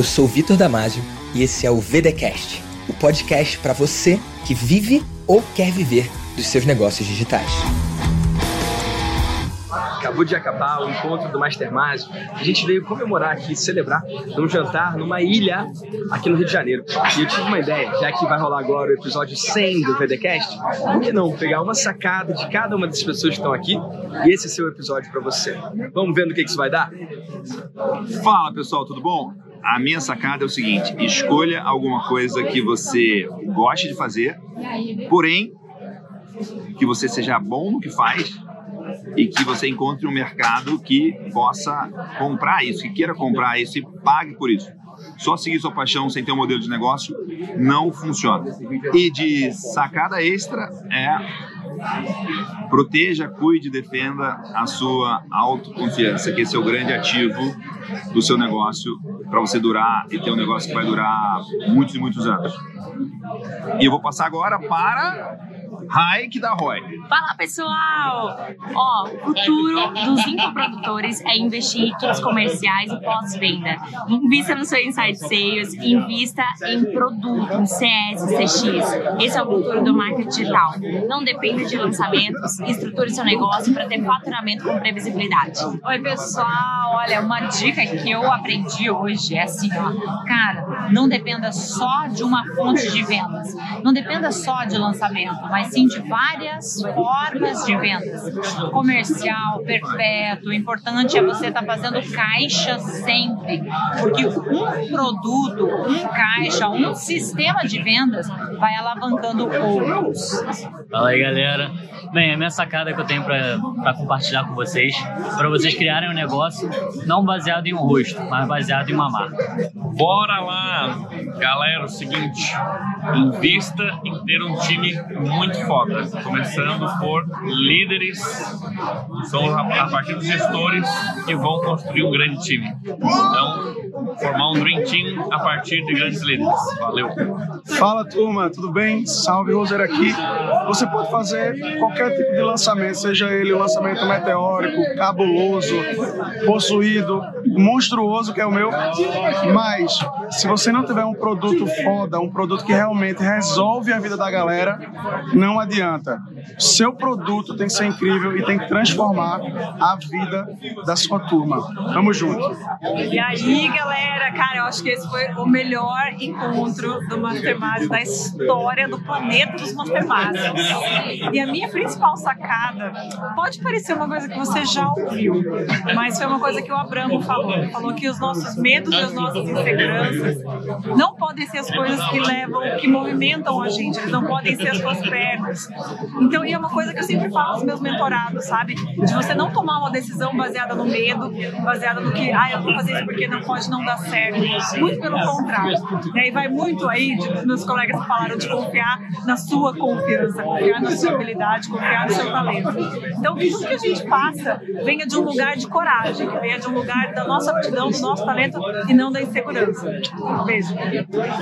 Eu sou Vitor Damasio e esse é o VDcast, o podcast para você que vive ou quer viver dos seus negócios digitais. Acabou de acabar o encontro do Mastermind. A gente veio comemorar aqui, celebrar num jantar numa ilha aqui no Rio de Janeiro. E eu tive uma ideia, já que vai rolar agora o episódio 100 do VDcast, por que não pegar uma sacada de cada uma das pessoas que estão aqui e esse é seu episódio para você. Vamos ver no que isso vai dar? Fala pessoal, tudo bom? A minha sacada é o seguinte: escolha alguma coisa que você goste de fazer, porém que você seja bom no que faz e que você encontre um mercado que possa comprar isso, que queira comprar isso e pague por isso. Só seguir sua paixão sem ter um modelo de negócio não funciona. E de sacada extra é proteja, cuide, defenda a sua autoconfiança, que esse é o grande ativo do seu negócio para você durar e ter um negócio que vai durar muitos e muitos anos. E eu vou passar agora para Hike da Roy. Fala pessoal! Ó, o futuro dos infoprodutores é investir em kits comerciais e pós-venda. Invista no seu Inside Sales, invista em produto, em CS, CX. Esse é o futuro do marketing digital. Não dependa de lançamentos, estruture seu negócio para ter faturamento com previsibilidade. Oi pessoal, olha, uma dica que eu aprendi hoje é assim, ó, cara, não dependa só de uma fonte de vendas, não dependa só de lançamento, mas sim de várias formas de vendas. Comercial, perpétuo, o importante é você estar tá fazendo caixa sempre, porque um produto, um caixa, um sistema de vendas vai alavancando outros. Fala aí, galera. Bem, a minha sacada que eu tenho para compartilhar com vocês, para vocês criarem um negócio não baseado em um rosto, mas baseado em uma marca. Bora lá, galera, é o seguinte, invista em ter um time muito foda, começando por líderes, são a partir dos gestores que vão construir um grande time. Então, formar um Dream Team a partir de grandes líderes. Valeu! Fala turma, tudo bem? Salve Roser aqui. Você pode fazer qualquer tipo de lançamento, seja ele um lançamento meteórico, cabuloso, possuído, monstruoso, que é o meu. Mas, se você não tiver um produto foda, um produto que realmente resolve a vida da galera, não adianta. Seu produto tem que ser incrível e tem que transformar a vida da sua turma. Tamo junto. E aí, galera, cara, eu acho que esse foi o melhor encontro do Mastermind da história do planeta dos Masterminds. E a minha principal sacada pode parecer uma coisa que você já ouviu, mas foi uma coisa que o Abramo falou. Falou que os nossos medos e as nossas inseguranças não podem ser as coisas que levam, que movimentam a gente, eles não podem ser as suas pernas. Então, e é uma coisa que eu sempre falo aos meus mentorados, sabe? De você não tomar uma decisão baseada no medo, baseada no que, ah, eu vou fazer isso porque não pode não dar certo. Muito pelo contrário. E aí vai muito aí, de, meus colegas falaram de confiar na sua confiança, confiar na sua habilidade, confiar no seu talento. Então, que tudo que a gente passa venha de um lugar de coragem, que venha de um lugar da nossa aptidão, do nosso talento e não da insegurança.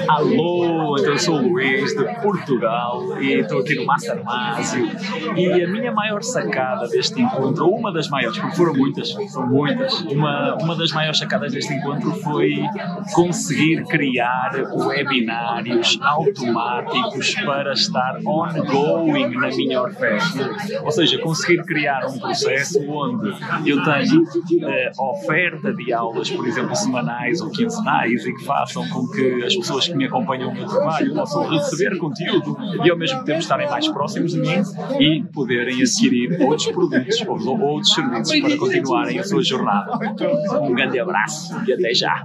Alô, então eu sou o Luiz de Portugal e estou aqui no Master Másio. E a minha maior sacada deste encontro, uma das maiores, porque foram muitas, são muitas, uma, uma das maiores sacadas deste encontro foi conseguir criar webinários automáticos para estar ongoing na minha oferta. Ou seja, conseguir criar um processo onde eu tenho uh, oferta de aulas, por exemplo, semanais ou quinzenais e que façam com que as pessoas que me acompanham no meu trabalho possam receber conteúdo e ao mesmo tempo estarem mais próximos de mim e poderem adquirir outros produtos ou outros serviços para continuarem a sua jornada. Um grande abraço e até já.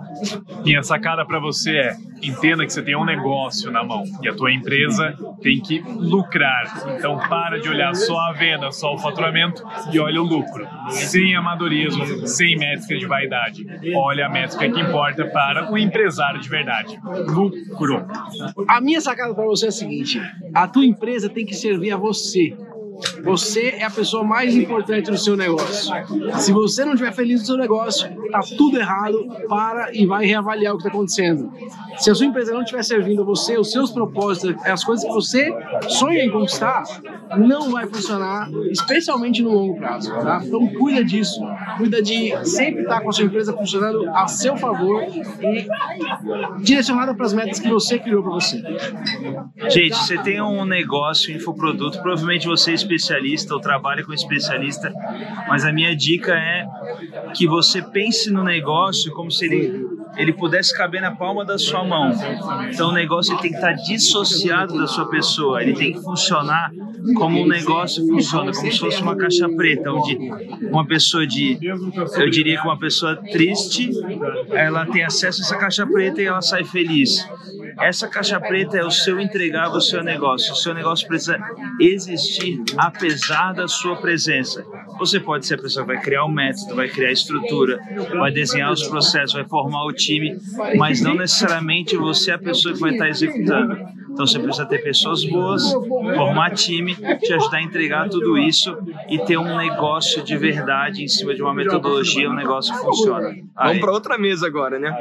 Minha sacada para você é entenda que você tem um negócio na mão e a tua empresa tem que lucrar. Então para de olhar só a venda, só o faturamento e olha o lucro. Sem amadorismo, sem métrica de vaidade. Olha a métrica que importa para o empresário de verdade. Lucro. A minha sacada para você é a seguinte: a tua empresa tem que servir a você. Você é a pessoa mais importante no seu negócio. Se você não estiver feliz no seu negócio, tá tudo errado. Para e vai reavaliar o que está acontecendo. Se a sua empresa não estiver servindo você, os seus propósitos, as coisas que você sonha em conquistar, não vai funcionar, especialmente no longo prazo. Tá? Então cuida disso, cuida de sempre estar com a sua empresa funcionando a seu favor e direcionada para as metas que você criou para você. Gente, você tem um negócio, infoproduto, provavelmente você é especialista ou trabalha com especialista, mas a minha dica é que você pense no negócio como se ele, ele pudesse caber na palma da sua mão. Então o negócio tem que estar dissociado da sua pessoa, ele tem que funcionar como um negócio funciona, como se fosse uma caixa preta, onde uma pessoa de, eu diria que uma pessoa triste, ela tem acesso a essa caixa preta e ela sai feliz. Essa caixa preta é o seu entregável, o seu negócio. O seu negócio precisa existir apesar da sua presença. Você pode ser a pessoa que vai criar o método, vai criar a estrutura, vai desenhar os processos, vai formar o time, mas não necessariamente você é a pessoa que vai estar executando. Então você precisa ter pessoas boas, formar time, te ajudar a entregar tudo isso e ter um negócio de verdade em cima de uma metodologia, um negócio que funciona. Aí. Vamos para outra mesa agora, né?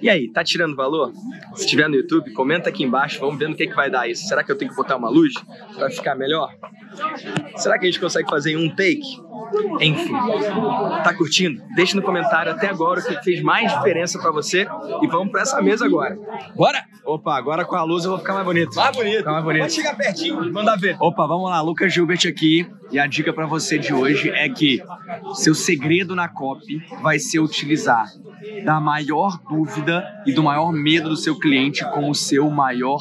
E aí, tá tirando valor? Se tiver no YouTube, comenta aqui embaixo, vamos ver no que, que vai dar isso. Será que eu tenho que botar uma luz para ficar melhor? Será que a gente consegue fazer em um take? Enfim, tá curtindo? Deixa no comentário até agora o que fez mais diferença para você e vamos para essa mesa agora. Bora! Opa, agora com a luz eu vou ficar mais bonito. Mais bonito. Ficar mais bonito. Pode chegar pertinho, manda ver. Opa, vamos lá, Lucas Gilbert aqui. E a dica para você de hoje é que seu segredo na copy vai ser utilizar da maior dúvida e do maior medo do seu cliente como seu maior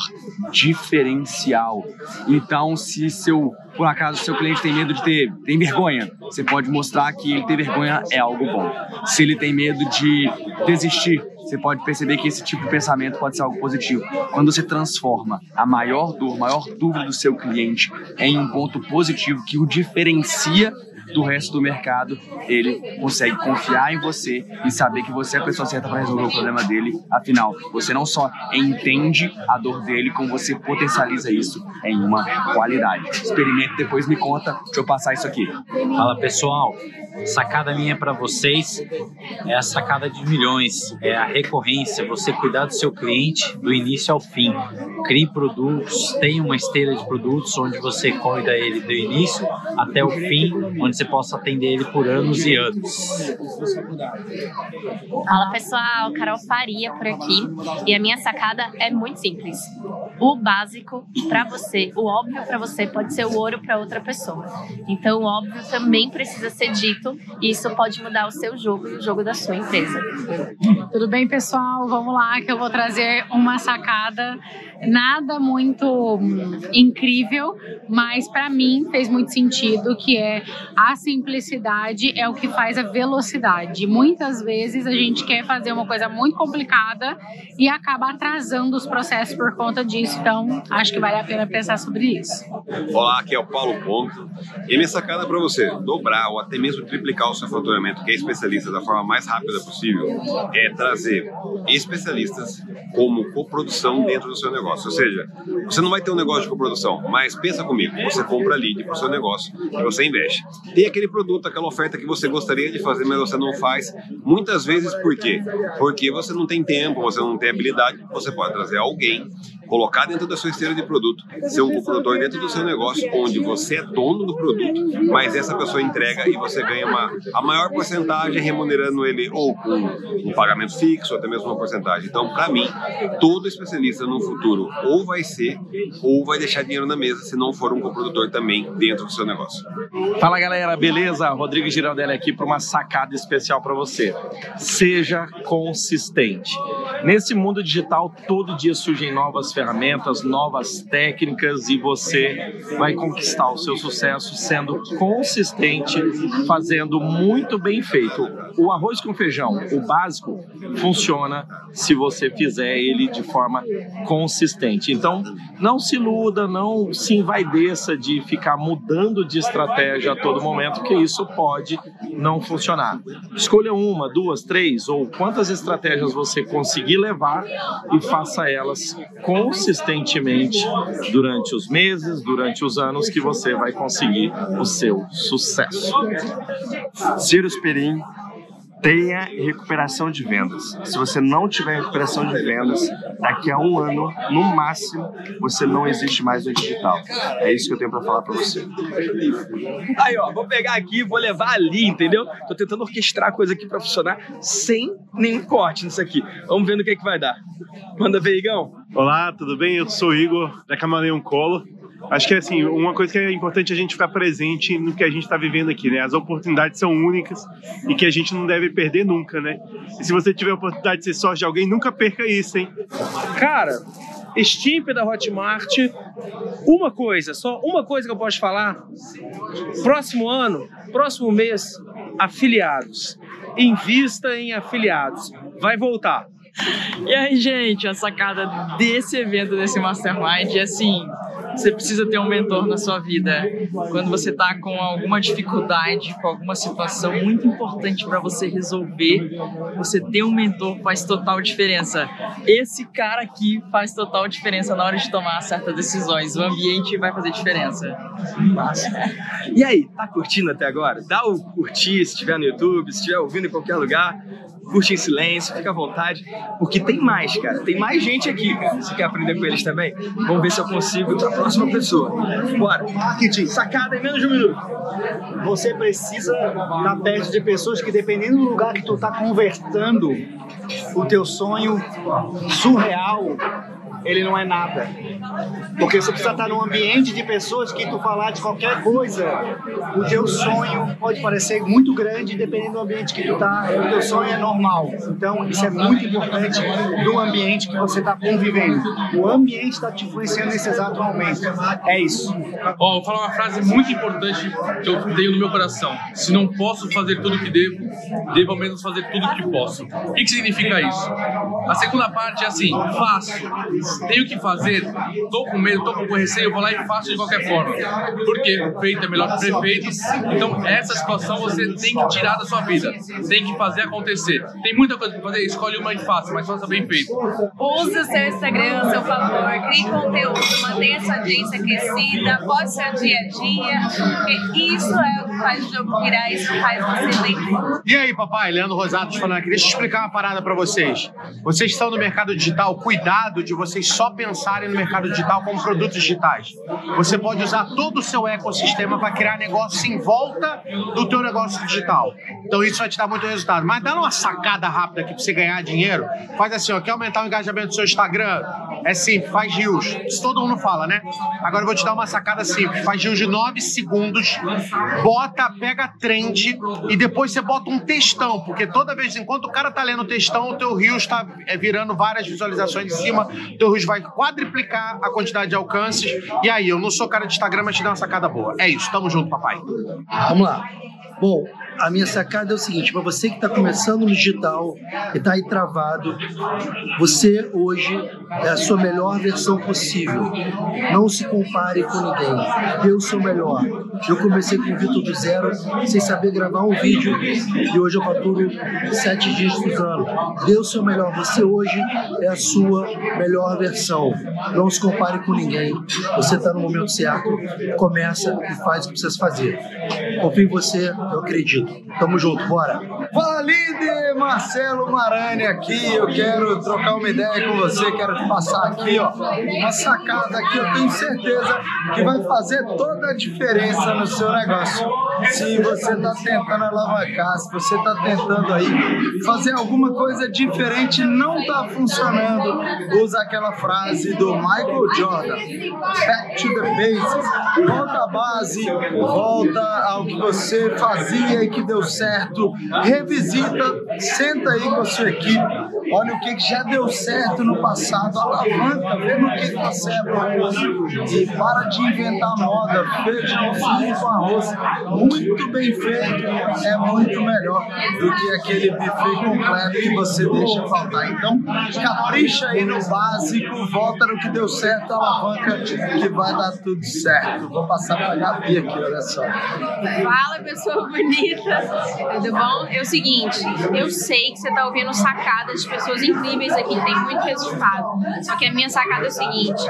diferencial. Então, se seu por acaso seu cliente tem medo de ter tem vergonha, você pode mostrar que ele ter vergonha é algo bom. Se ele tem medo de desistir, você pode perceber que esse tipo de pensamento pode ser algo positivo. Quando você transforma a maior dor, maior dúvida do seu cliente em um ponto positivo que o diferencia do resto do mercado, ele consegue confiar em você e saber que você é a pessoa certa para resolver o problema dele. Afinal, você não só entende a dor dele, como você potencializa isso em uma qualidade. Experimente, depois me conta. Deixa eu passar isso aqui. Fala pessoal, sacada minha para vocês é a sacada de milhões, é a recorrência, você cuidar do seu cliente do início ao fim. Crie produtos, tenha uma esteira de produtos onde você cuida ele do início até o fim, onde você possa atender ele por anos e anos. Fala pessoal, Carol Faria por aqui e a minha sacada é muito simples. O básico para você, o óbvio para você pode ser o ouro para outra pessoa. Então o óbvio também precisa ser dito e isso pode mudar o seu jogo e o jogo da sua empresa. Tudo bem, pessoal? Vamos lá que eu vou trazer uma sacada nada muito incrível, mas para mim fez muito sentido que é a simplicidade é o que faz a velocidade. Muitas vezes a gente quer fazer uma coisa muito complicada e acaba atrasando os processos por conta disso. Então, acho que vale a pena pensar sobre isso. Olá, aqui é o Paulo Ponto. E minha sacada para você dobrar ou até mesmo triplicar o seu faturamento, que é especialista da forma mais rápida possível, é trazer especialistas como coprodução dentro do seu negócio. Ou seja, você não vai ter um negócio de coprodução, mas pensa comigo, você compra lead para o seu negócio e você investe. Tem aquele produto, aquela oferta que você gostaria de fazer, mas você não faz. Muitas vezes por quê? Porque você não tem tempo, você não tem habilidade, você pode trazer alguém colocar dentro da sua esteira de produto, ser um coprodutor dentro do seu negócio, onde você é dono do produto, mas essa pessoa entrega e você ganha uma, a maior porcentagem remunerando ele ou com um pagamento fixo, ou até mesmo uma porcentagem. Então, para mim, todo especialista no futuro ou vai ser ou vai deixar dinheiro na mesa se não for um coprodutor também dentro do seu negócio. Fala galera, beleza? Rodrigo Giraldelli aqui para uma sacada especial para você. Seja consistente. Nesse mundo digital, todo dia surgem novas ferramentas, novas técnicas e você vai conquistar o seu sucesso sendo consistente, fazendo muito bem feito. O arroz com feijão, o básico, funciona se você fizer ele de forma consistente. Então, não se iluda, não se envaideça de ficar mudando de estratégia a todo momento, porque isso pode não funcionar. Escolha uma, duas, três ou quantas estratégias você conseguir levar e faça elas com consistentemente durante os meses, durante os anos que você vai conseguir o seu sucesso. Ciro Perim, tenha recuperação de vendas. Se você não tiver recuperação de vendas, daqui a um ano, no máximo, você não existe mais no digital. É isso que eu tenho para falar para você. Aí, ó, vou pegar aqui, vou levar ali, entendeu? Tô tentando orquestrar a coisa aqui para funcionar sem nenhum corte nisso aqui. Vamos ver no que, é que vai dar. Manda ver, Igão. Olá, tudo bem? Eu sou o Igor, da Camaleão Colo. Acho que assim, uma coisa que é importante a gente ficar presente no que a gente está vivendo aqui, né? As oportunidades são únicas e que a gente não deve perder nunca, né? E se você tiver a oportunidade de ser sócio de alguém, nunca perca isso, hein? Cara, Stimp da Hotmart, uma coisa, só uma coisa que eu posso falar. Próximo ano, próximo mês, afiliados. Invista em afiliados. Vai voltar. E aí, gente, a sacada desse evento, desse Mastermind, é assim: você precisa ter um mentor na sua vida. Quando você está com alguma dificuldade, com alguma situação muito importante para você resolver, você ter um mentor faz total diferença. Esse cara aqui faz total diferença na hora de tomar certas decisões. O ambiente vai fazer diferença. E aí, tá curtindo até agora? Dá o curtir se estiver no YouTube, se estiver ouvindo em qualquer lugar curte em silêncio, fica à vontade, porque tem mais, cara. Tem mais gente aqui, cara. Você quer aprender com eles também? Vamos ver se eu consigo para a próxima pessoa. Bora. Marketing. Sacada em menos de um minuto. Você precisa estar perto de pessoas que, dependendo do lugar que tu tá convertendo o teu sonho surreal ele não é nada. Porque você precisa estar num ambiente de pessoas que tu falar de qualquer coisa, o teu sonho pode parecer muito grande dependendo do ambiente que tu tá, o teu sonho é normal. Então, isso é muito importante no ambiente que você está convivendo. O ambiente está te influenciando nesse exato momento. É isso. Ó, vou falar uma frase muito importante que eu tenho no meu coração. Se não posso fazer tudo que devo, devo ao menos fazer tudo que posso. O que, que significa isso? A segunda parte é assim, faço tenho que fazer, tô com medo, tô com receio, eu vou lá e faço de qualquer forma. Porque feito é melhor que perfeito. Então, essa situação você tem que tirar da sua vida. Tem que fazer acontecer. Tem muita coisa pra fazer, escolhe uma e faça, mas faça bem feito. Use o seu Instagram a seu favor, crie conteúdo, mantenha sua audiência aquecida, poste seu dia a dia, porque isso é o que faz o jogo virar, isso faz você vencer. E aí, papai, Leandro Rosatos falando aqui. Deixa eu explicar uma parada pra vocês. Vocês estão no mercado digital, cuidado de vocês só pensarem no mercado digital como produtos digitais. Você pode usar todo o seu ecossistema para criar negócio em volta do teu negócio digital. Então isso vai te dar muito resultado. Mas dá uma sacada rápida aqui para você ganhar dinheiro. Faz assim, ó, quer aumentar o engajamento do seu Instagram? É simples, faz rios. Isso todo mundo fala, né? Agora eu vou te dar uma sacada simples. Faz rios de 9 segundos, bota, pega trend e depois você bota um textão, porque toda vez, enquanto o cara tá lendo o textão, o teu rio está é, virando várias visualizações em cima, o teu vai quadriplicar a quantidade de alcances. E aí, eu não sou cara de Instagram, mas te dá uma sacada boa. É isso, tamo junto, papai. Vamos lá. Bom, a minha sacada é o seguinte: para você que está começando no digital e está aí travado, você hoje é a sua melhor versão possível. Não se compare com ninguém. Dê o seu melhor. Eu comecei com o Vitor do zero, sem saber gravar um vídeo, e hoje eu faturo sete dígitos ano. Dê o seu melhor. Você hoje é a sua melhor versão. Não se compare com ninguém. Você está no momento certo, começa e faz o que precisa fazer. Confio em você, eu acredito. Tamo junto, bora. Fala, líder! Marcelo Marani aqui. Eu quero trocar uma ideia com você. Quero te passar aqui, ó, uma sacada que eu tenho certeza que vai fazer toda a diferença no seu negócio. Se você está tentando alavancar, se você está tentando aí fazer alguma coisa diferente, não está funcionando, usa aquela frase do Michael Jordan: Back to the basics. Volta à base, volta ao que você fazia e que deu certo. Revisita, senta aí com a sua equipe, olha o que já deu certo no passado, alavanca, vê no que você é bom. E para de inventar moda, feijãozinho com arroz muito bem feito é muito melhor do que aquele buffet completo que você deixa faltar. Então, capricha aí no básico, volta no que deu certo, alavanca que vai dar tudo certo. Vou passar pra Gabi aqui, olha só. Fala, pessoa bonita. Tudo bom? É o seguinte, eu sei que você tá ouvindo sacadas de pessoas incríveis aqui, tem muito resultado. Só que a minha sacada é o seguinte,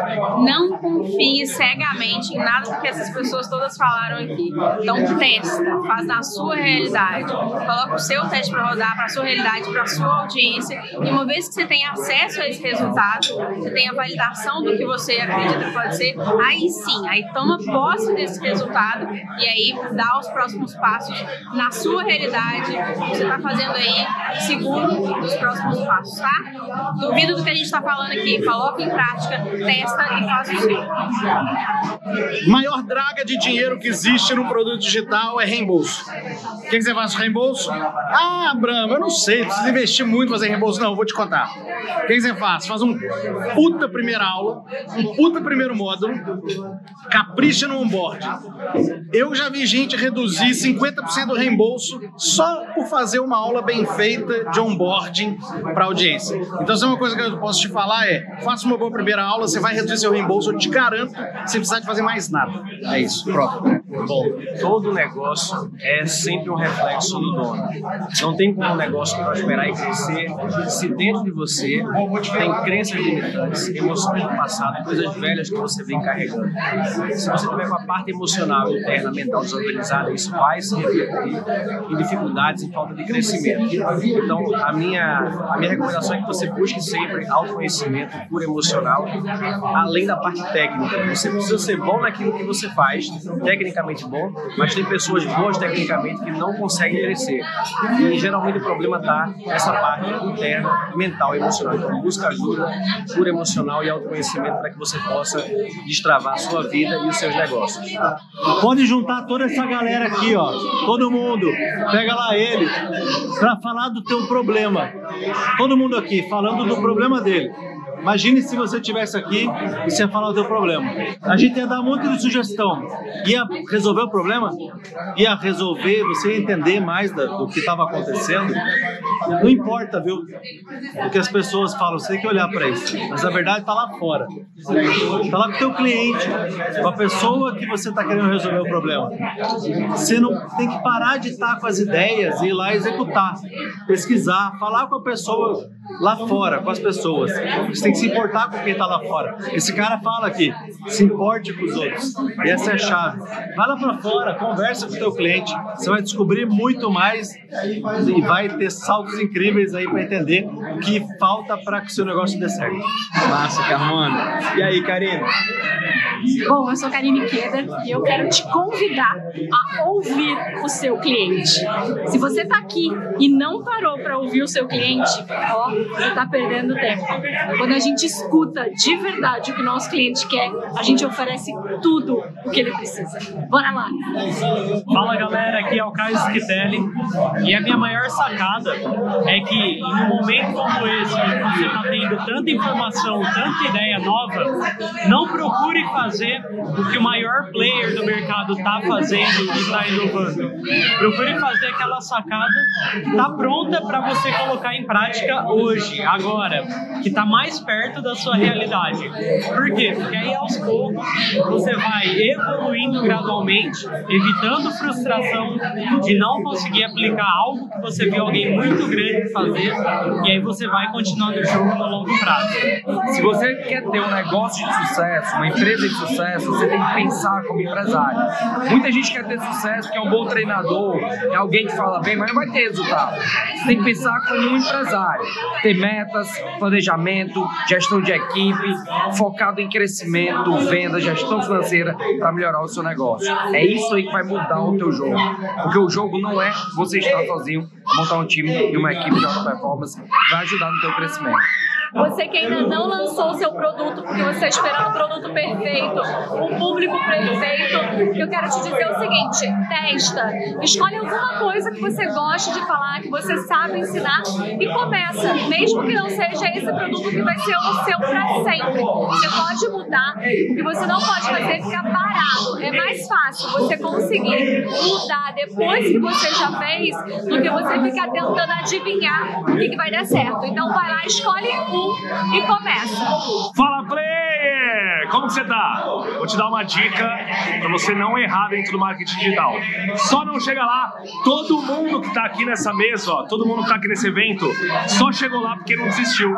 não confie cegamente em nada do que essas pessoas todas falaram aqui. Então testa, faz na sua realidade. Coloca o seu teste para rodar, para a sua realidade, para a sua audiência. E uma vez que você tem acesso a esse resultado, você tem a validação do que você acredita que pode ser, aí sim, aí toma posse desse resultado e aí dá os próximos passos na sua realidade, você está fazendo aí, segundo os próximos passos, tá? Duvido do que a gente está falando aqui, coloca em prática, testa e faz o seu. Maior draga de dinheiro que existe no produto digital é reembolso. O que, que você faz com reembolso? Ah, Brama, eu não sei, precisa investir muito fazer reembolso. Não, eu vou te contar. O que, que você faz? Faz um puta primeira aula, um puta primeiro módulo, capricha no onboard. Eu já vi gente reduzir 50% do reembolso só por fazer uma aula bem feita de onboarding para audiência. Então, se é uma coisa que eu posso te falar é, faça uma boa primeira aula, você vai reduzir seu reembolso, eu te garanto, sem precisar de fazer mais nada. É isso, pronto. Bom, todo negócio é sempre um reflexo do dono. Não tem como um negócio prosperar e crescer se dentro de você tem crenças limitantes, emoções do passado, coisas velhas que você vem carregando. Se você tiver com a parte emocional, interna, mental desorganizada, isso vai se refletir em dificuldades e falta de crescimento. Então, a minha, a minha recomendação é que você busque sempre autoconhecimento puro emocional, além da parte técnica. Você precisa ser bom naquilo que você faz, tecnicamente bom, mas tem pessoas boas tecnicamente que não conseguem crescer. E geralmente o problema está nessa parte interna, mental e emocional. Então, busca ajuda pura emocional e autoconhecimento para que você possa destravar a sua vida e os seus negócios. Pode juntar toda essa galera aqui, ó. Todo mundo. Pega lá ele para falar do teu problema. Todo mundo aqui falando do problema dele. Imagine se você tivesse aqui e você ia falar o teu problema. A gente ia dar monte de sugestão. Ia resolver o problema? Ia resolver, você ia entender mais do que estava acontecendo. Não importa, viu? O que as pessoas falam, você tem que olhar para isso. Mas a verdade está lá fora. Está lá com o teu cliente, com a pessoa que você está querendo resolver o problema. Você não tem que parar de estar com as ideias e ir lá executar, pesquisar, falar com a pessoa lá fora, com as pessoas. Você tem que se importar com quem está lá fora. Esse cara fala aqui, se importe com os outros. E essa é a chave. Vai lá para fora, conversa com o teu cliente. Você vai descobrir muito mais e vai ter saltos incríveis aí para entender o que falta para que o seu negócio dê certo. Massa, Carmona. E aí, Karina? Bom, eu sou Karine Queda e eu quero te convidar a ouvir o seu cliente. Se você está aqui e não parou para ouvir o seu cliente, ó, você está perdendo tempo. Quando a gente escuta de verdade o que o nosso cliente quer, a gente oferece tudo o que ele precisa. Bora lá! Fala galera, aqui é o Caio Schitelli e a minha maior sacada é que em um momento como esse, você está tendo tanta informação, tanta ideia nova, não procure fazer o que o maior player do mercado está fazendo e está inovando. Procure fazer aquela sacada que está pronta para você colocar em prática hoje, agora, que está mais perto da sua realidade. Por quê? Porque aí aos poucos você vai evoluindo gradualmente, evitando frustração de não conseguir aplicar algo que você viu alguém muito grande fazer, e aí você vai continuando o jogo no longo prazo. Se você quer ter um negócio de sucesso, uma empresa de sucesso, você tem que pensar como empresário. Muita gente quer ter sucesso, que é um bom treinador, é alguém que fala bem, mas não vai ter resultado. Você tem que pensar como um empresário. Ter metas, planejamento, gestão de equipe, focado em crescimento, venda, gestão financeira para melhorar o seu negócio. É isso aí que vai mudar o teu jogo. Porque o jogo não é você estar sozinho, montar um time e uma equipe de alta performance vai ajudar no teu crescimento. Você que ainda não lançou o seu produto porque você está esperando o produto perfeito, o público perfeito, eu quero te dizer o seguinte: testa, escolhe alguma coisa que você goste de falar, que você sabe ensinar e começa, mesmo que não seja esse produto que vai ser o seu para sempre. Você pode mudar, o que você não pode fazer é ficar parado. É mais fácil você conseguir mudar depois que você já fez do que você ficar tentando adivinhar o que, que vai dar certo. Então vai lá, escolhe um e começa. Fala, Como você tá? Vou te dar uma dica para você não errar dentro do marketing digital. Só não chega lá, todo mundo que tá aqui nessa mesa, ó, todo mundo que tá aqui nesse evento, só chegou lá porque não desistiu.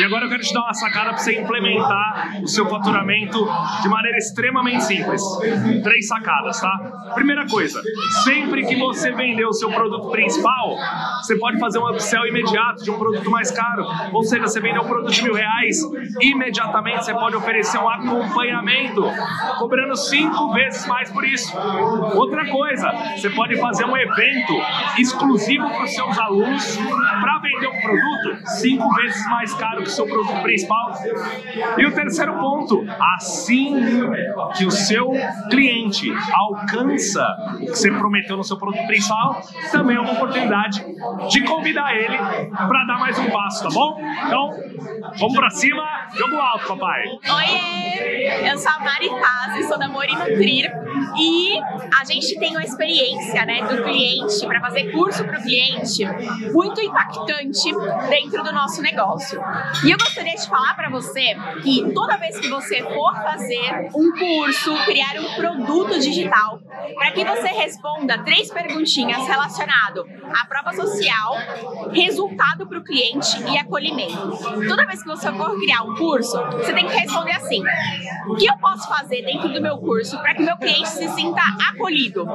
E agora eu quero te dar uma sacada para você implementar o seu faturamento de maneira extremamente simples. Três sacadas, tá? Primeira coisa, sempre que você vender o seu produto principal, você pode fazer um upsell imediato de um produto mais caro. Ou seja, você vendeu um produto de mil reais, imediatamente você pode oferecer um acompanhamento, cobrando cinco vezes mais por isso. Outra coisa, você pode fazer um evento exclusivo para os seus alunos para vender um produto cinco vezes mais caro que o seu produto principal. E o terceiro ponto, assim que o seu cliente alcança o que você prometeu no seu produto principal, também é uma oportunidade de convidar ele para dar mais um passo, tá bom? Então, vamos para cima, jogo alto, papai. Oiê! Eu sou a Mari Paz, sou da Mori Nutrir e a gente tem uma experiência né, do cliente para fazer curso para o cliente muito impactante dentro do nosso negócio. E eu gostaria de falar para você que toda vez que você for fazer um curso, criar um produto digital, para que você responda três perguntinhas relacionado à prova social, resultado para o cliente e acolhimento. Toda vez que você for criar um curso, você tem que responder assim: o que eu posso fazer dentro do meu curso para que meu cliente se sinta acolhido?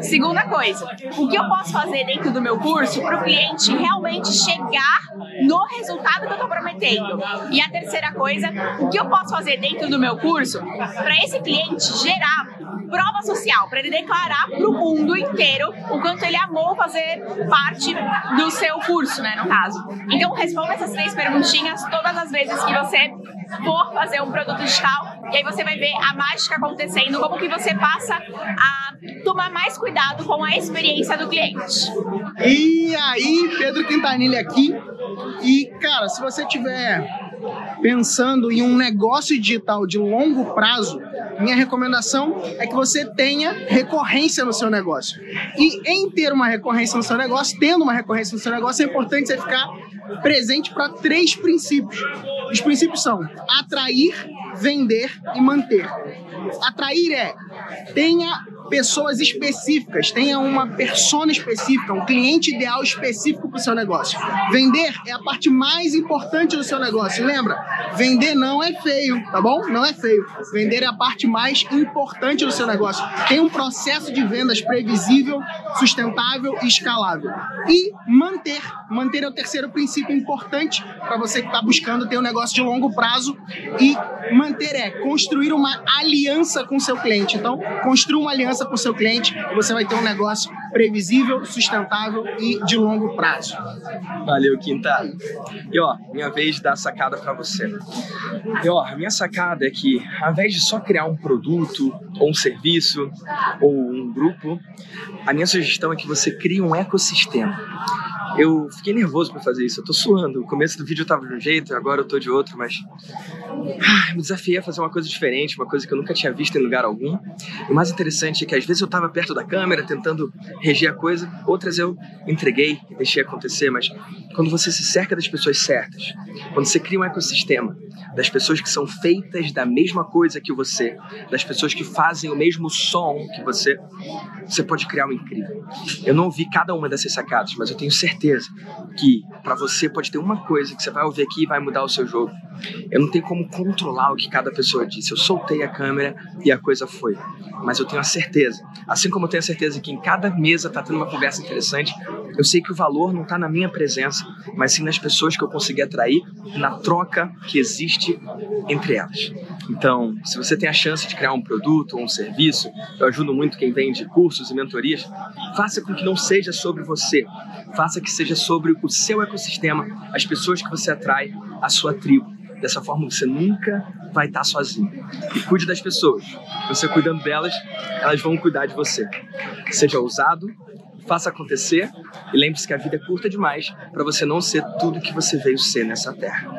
Segunda coisa, o que eu posso fazer dentro do meu curso para o cliente realmente chegar no resultado que eu estou prometendo? E a terceira coisa, o que eu posso fazer dentro do meu curso para esse cliente gerar prova social, para ele declarar para o mundo inteiro o quanto ele amou fazer parte do seu curso, né, no caso. Então responda essas três perguntinhas todas as vezes que você for fazer um produto digital e aí você vai ver a mágica acontecendo, como que você passa a tomar mais cuidado com a experiência do cliente. E aí, Pedro Quintanilha aqui. E, cara, se você tiver pensando em um negócio digital de longo prazo, minha recomendação é que você tenha recorrência no seu negócio. E em ter uma recorrência no seu negócio, tendo uma recorrência no seu negócio, é importante você ficar presente para três princípios. Os princípios são atrair, vender e manter. Atrair é tenha pessoas específicas, tenha uma persona específica, um cliente ideal específico para o seu negócio. Vender é a parte mais importante do seu negócio. Lembra? Vender não é feio, tá bom? Não é feio. Vender é a parte mais importante do seu negócio. Tem um processo de vendas previsível, sustentável e escalável. E manter. Manter é o terceiro princípio importante para você que está buscando ter um negócio de longo prazo. E manter é construir uma aliança com o seu cliente. Então, construa uma aliança com o seu cliente você vai ter um negócio previsível, sustentável e de longo prazo. Valeu, Quinta. E ó, minha vez de dar sacada para você. E ó, a minha sacada é que, ao invés de só criar um produto, ou um serviço, ou um grupo, a minha sugestão é que você crie um ecossistema. Eu fiquei nervoso para fazer isso, eu tô suando. O começo do vídeo eu tava de um jeito, agora eu tô de outro, mas. Ah, me desafiei a fazer uma coisa diferente, uma coisa que eu nunca tinha visto em lugar algum. E o mais interessante é que às vezes eu tava perto da câmera, tentando reger a coisa, outras eu entreguei e deixei acontecer, mas quando você se cerca das pessoas certas, quando você cria um ecossistema das pessoas que são feitas da mesma coisa que você, das pessoas que fazem o mesmo som que você, você pode criar um incrível. Eu não ouvi cada uma dessas sacadas, mas eu tenho certeza que para você pode ter uma coisa que você vai ouvir aqui e vai mudar o seu jogo. Eu não tenho como controlar o que cada pessoa disse. Eu soltei a câmera e a coisa foi. Mas eu tenho a certeza, assim como eu tenho a certeza que em cada mesa tá tendo uma conversa interessante, eu sei que o valor não está na minha presença, mas sim nas pessoas que eu consegui atrair, na troca que existe entre elas. Então, se você tem a chance de criar um produto ou um serviço, eu ajudo muito quem vende cursos e mentorias, faça com que não seja sobre você, faça que seja sobre o seu ecossistema, as pessoas que você atrai, a sua tribo. Dessa forma você nunca vai estar sozinho. E cuide das pessoas. Você cuidando delas, elas vão cuidar de você. Seja ousado, faça acontecer e lembre-se que a vida é curta demais para você não ser tudo que você veio ser nessa terra.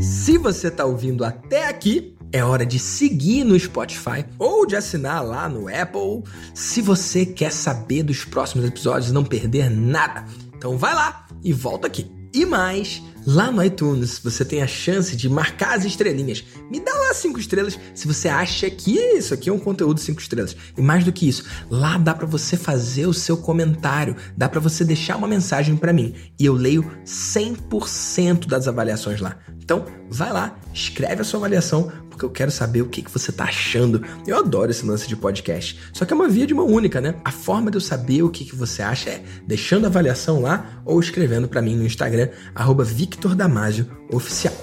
Se você está ouvindo até aqui, é hora de seguir no Spotify ou de assinar lá no Apple se você quer saber dos próximos episódios e não perder nada. Então vai lá e volta aqui. E mais, lá no iTunes você tem a chance de marcar as estrelinhas. Me dá lá cinco estrelas se você acha que isso aqui é um conteúdo cinco estrelas. E mais do que isso, lá dá para você fazer o seu comentário, dá para você deixar uma mensagem para mim e eu leio 100% das avaliações lá. Então, vai lá, escreve a sua avaliação, porque eu quero saber o que, que você tá achando. Eu adoro esse lance de podcast. Só que é uma via de mão única, né? A forma de eu saber o que, que você acha é deixando a avaliação lá ou escrevendo para mim no Instagram, arroba Victor Damasio Oficial.